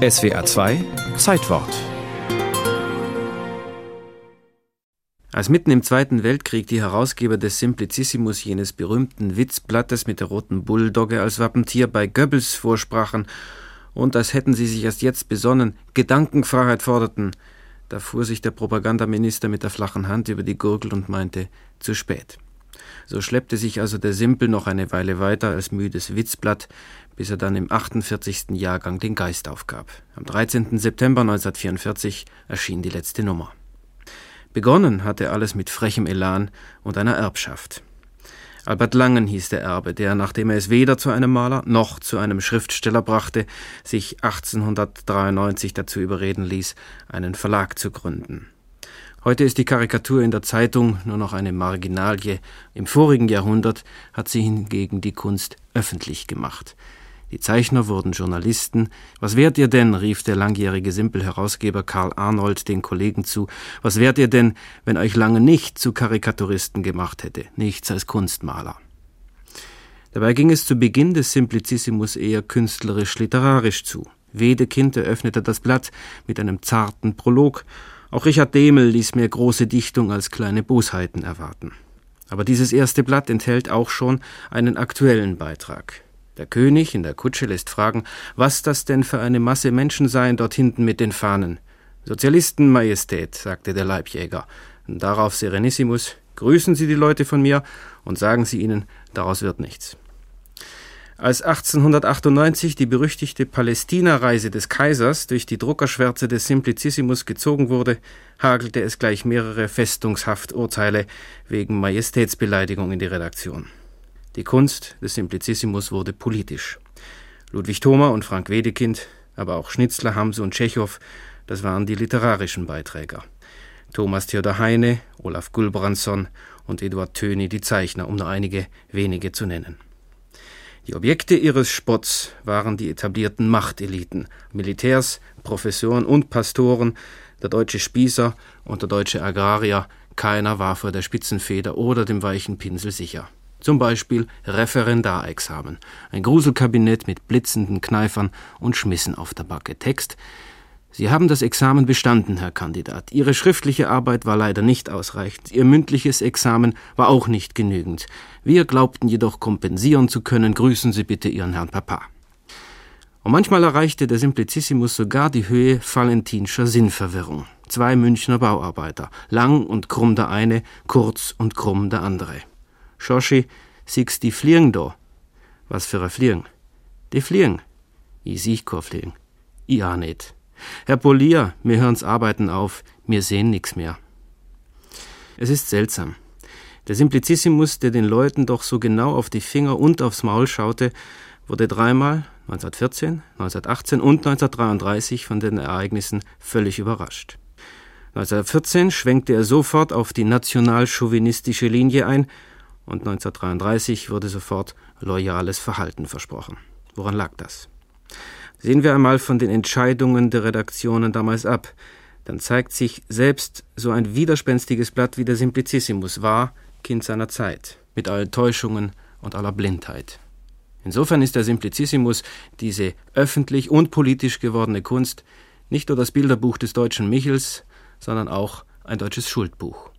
SWA 2 Zeitwort Als mitten im Zweiten Weltkrieg die Herausgeber des Simplicissimus jenes berühmten Witzblattes mit der roten Bulldogge als Wappentier bei Goebbels vorsprachen und als hätten sie sich erst jetzt besonnen, Gedankenfreiheit forderten, da fuhr sich der Propagandaminister mit der flachen Hand über die Gurgel und meinte, zu spät. So schleppte sich also der Simpel noch eine Weile weiter als müdes Witzblatt, bis er dann im 48. Jahrgang den Geist aufgab. Am 13. September 1944 erschien die letzte Nummer. Begonnen hatte alles mit frechem Elan und einer Erbschaft. Albert Langen hieß der Erbe, der, nachdem er es weder zu einem Maler noch zu einem Schriftsteller brachte, sich 1893 dazu überreden ließ, einen Verlag zu gründen. Heute ist die Karikatur in der Zeitung nur noch eine Marginalie. Im vorigen Jahrhundert hat sie hingegen die Kunst öffentlich gemacht. Die Zeichner wurden Journalisten. Was wärt ihr denn? rief der langjährige Simpel-Herausgeber Karl Arnold den Kollegen zu. Was wärt ihr denn, wenn euch lange nicht zu Karikaturisten gemacht hätte? Nichts als Kunstmaler. Dabei ging es zu Beginn des Simplicissimus eher künstlerisch-literarisch zu. Wedekind eröffnete das Blatt mit einem zarten Prolog. Auch Richard Demel ließ mehr große Dichtung als kleine Bosheiten erwarten. Aber dieses erste Blatt enthält auch schon einen aktuellen Beitrag. Der König in der Kutsche lässt fragen, was das denn für eine Masse Menschen seien dort hinten mit den Fahnen. Sozialisten, Majestät, sagte der Leibjäger. Und darauf Serenissimus, grüßen Sie die Leute von mir und sagen Sie ihnen, daraus wird nichts. Als 1898 die berüchtigte Palästina-Reise des Kaisers durch die Druckerschwärze des Simplicissimus gezogen wurde, hagelte es gleich mehrere Festungshafturteile wegen Majestätsbeleidigung in die Redaktion. Die Kunst des Simplicissimus wurde politisch. Ludwig Thoma und Frank Wedekind, aber auch Schnitzler, Hamse und Tschechow, das waren die literarischen Beiträger. Thomas Theodor Heine, Olaf Gulbrandsson und Eduard Töni die Zeichner, um nur einige wenige zu nennen. Die Objekte ihres Spotts waren die etablierten Machteliten, Militärs, Professoren und Pastoren, der deutsche Spießer und der deutsche Agrarier, keiner war vor der Spitzenfeder oder dem weichen Pinsel sicher. Zum Beispiel Referendarexamen. Ein Gruselkabinett mit blitzenden Kneifern und Schmissen auf der Backe. Text. Sie haben das Examen bestanden, Herr Kandidat. Ihre schriftliche Arbeit war leider nicht ausreichend. Ihr mündliches Examen war auch nicht genügend. Wir glaubten jedoch kompensieren zu können. Grüßen Sie bitte Ihren Herrn Papa. Und manchmal erreichte der Simplicissimus sogar die Höhe valentinscher Sinnverwirrung. Zwei Münchner Bauarbeiter, lang und krumm der eine, kurz und krumm der andere. Schoschi, siehst die Fliegen da? Was für a Fliegen? Die Fliegen. I sieh kein Fliegen. I auch nicht. Herr Polier, mir hören's Arbeiten auf, mir sehen nix mehr. Es ist seltsam. Der Simplicissimus, der den Leuten doch so genau auf die Finger und aufs Maul schaute, wurde dreimal, 1914, 1918 und 1933 von den Ereignissen völlig überrascht. 1914 schwenkte er sofort auf die national-chauvinistische Linie ein und 1933 wurde sofort loyales Verhalten versprochen. Woran lag das? Sehen wir einmal von den Entscheidungen der Redaktionen damals ab, dann zeigt sich selbst so ein widerspenstiges Blatt wie der Simplicissimus war Kind seiner Zeit, mit allen Täuschungen und aller Blindheit. Insofern ist der Simplicissimus, diese öffentlich und politisch gewordene Kunst, nicht nur das Bilderbuch des deutschen Michels, sondern auch ein deutsches Schuldbuch.